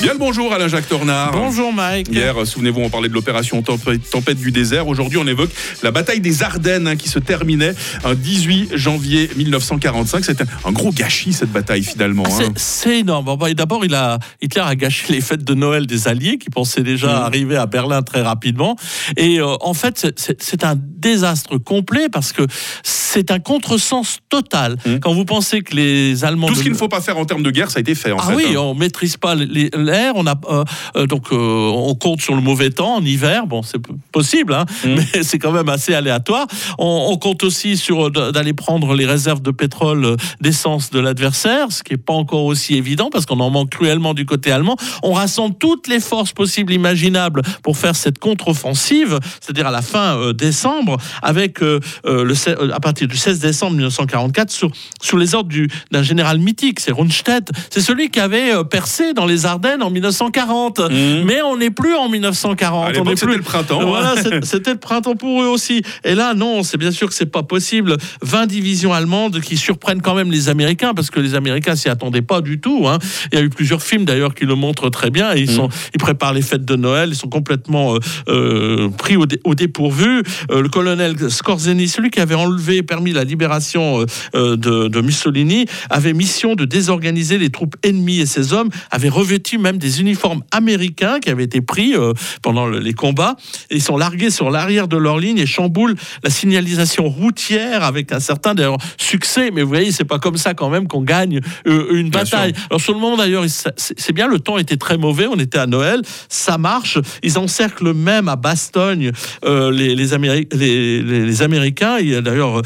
Bien le bonjour Alain Jacques Tornard. Bonjour Mike. Hier, souvenez-vous, on parlait de l'opération Tempête, du désert. Aujourd'hui, on évoque la bataille des Ardennes hein, qui se terminait un 18 janvier 1945. C'était un gros gâchis cette bataille finalement. Ah, hein. C'est énorme. Bah, D'abord, il a, Hitler a gâché les fêtes de Noël des Alliés qui pensaient déjà Mm. arriver à Berlin très rapidement. Et euh, en fait, c'est- un désastre complet parce que c'est un contresens total. Mm. Quand vous pensez que les Allemands... Tout de- ce qu'il ne faut pas faire en termes de guerre, ça a été fait en Ah fait. oui, hein. on maîtrise pas les- l'air, on a euh, euh, donc euh, on compte sur le mauvais temps en hiver. Bon, c'est possible, hein, Mm. mais c'est quand même assez aléatoire. On, on compte aussi sur d'aller prendre les réserves de pétrole, d'essence de l'adversaire, ce qui est pas encore aussi évident parce qu'on en manque cruellement du côté allemand. On rassemble toutes les forces possibles, imaginables pour faire cette contre-offensive, c'est-à-dire à la fin euh, décembre, avec le, à partir du 16 décembre 1944 sur, sous les ordres du- d'un général mythique, c'est Rundstedt. C'est celui qui avait percé dans les Ardennes en 1940. Mmh. Mais on n'est plus en 1940. À on c'était plus. le printemps. hein. Voilà, c'était le printemps pour eux aussi. Et là, non, c'est bien sûr que c'est pas possible. 20 divisions allemandes qui surprennent quand même les Américains, parce que les Américains s'y attendaient pas du tout. hein. Il y a eu plusieurs films d'ailleurs qui le montrent très bien. Et ils, sont, ils préparent les fêtes de Noël, ils sont complètement euh, euh, pris au, dé- au dépourvu. Euh, le colonel Scorzeni, celui qui avait enlevé, permis la libération de, de Mussolini, avait mission de désorganiser les troupes ennemies et ses hommes avaient revêtu même des uniformes américains qui avaient été pris euh, pendant le- les combats. Ils sont largués sur l'arrière de leur ligne et chamboulent la signalisation routière avec un certain d'ailleurs succès. Mais vous voyez, c'est pas comme ça quand même qu'on gagne euh, une Bien bataille. sûr. Alors sur le moment d'ailleurs, il- c'est bien, le temps était très mauvais. On était à Noël, ça marche. Ils encerclent même à Bastogne euh, les, les, Améri- les, les- Américains. D'ailleurs,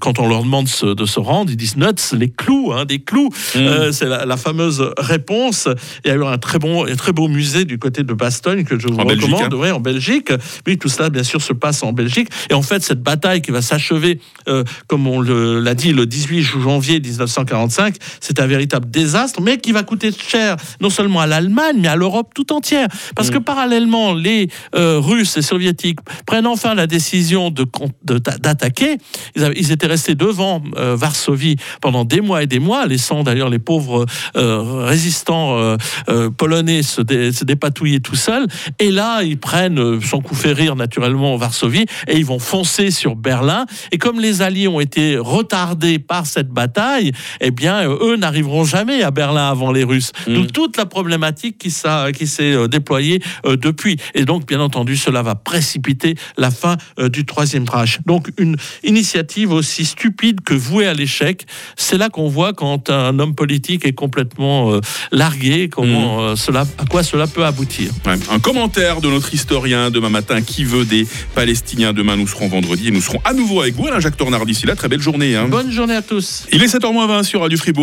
quand on leur demande se- de se rendre, ils disent nuts, les clous, hein, des clous. Mmh. Euh, c'est la, la fameuse réponse. Il y a eu un très bon, un très beau musée du côté de Bastogne que je vous En Belgique, recommande. hein. Ouais, en Belgique. Oui, tout cela, bien sûr, se passe en Belgique. Et en fait, cette bataille qui va s'achever, euh, comme on l'a dit, le 18 janvier 1945, c'est un véritable désastre, mais qui va coûter cher non seulement à l'Allemagne, mais à l'Europe tout entière. Parce que parallèlement, les euh, Russes et Soviétiques prennent enfin la décision de de- d'attaquer. Ils, avaient- ils étaient restés devant euh, Varsovie pendant des mois et des mois, laissant d'ailleurs les pauvres euh, résistants euh, polonais se, dé- se dépatouiller tout seuls. Et là, ils prennent, euh, sans coup fait rire naturellement, Varsovie, et ils vont foncer sur Berlin. Et comme les Alliés ont été retardés par cette bataille, eh bien, euh, eux n'arriveront jamais à Berlin avant les Russes. Mm. D'où toute la problématique qui, qui s'est déployée euh, depuis. Et donc, bien entendu, cela va précipiter la fin euh, du Troisième Reich. Donc, une initiative aussi stupide que vouée à l'échec. C'est là qu'on voit quand un homme politique est complètement largué, comment euh, cela, à quoi cela peut aboutir. Ouais. Un commentaire de notre historien demain matin qui veut des Palestiniens? Demain, nous serons vendredi et nous serons à nouveau avec vous, Alain Jacques Tornard. D'ici là, très belle journée. hein. Bonne journée à tous. Il est 7h20 sur Radio Fribourg.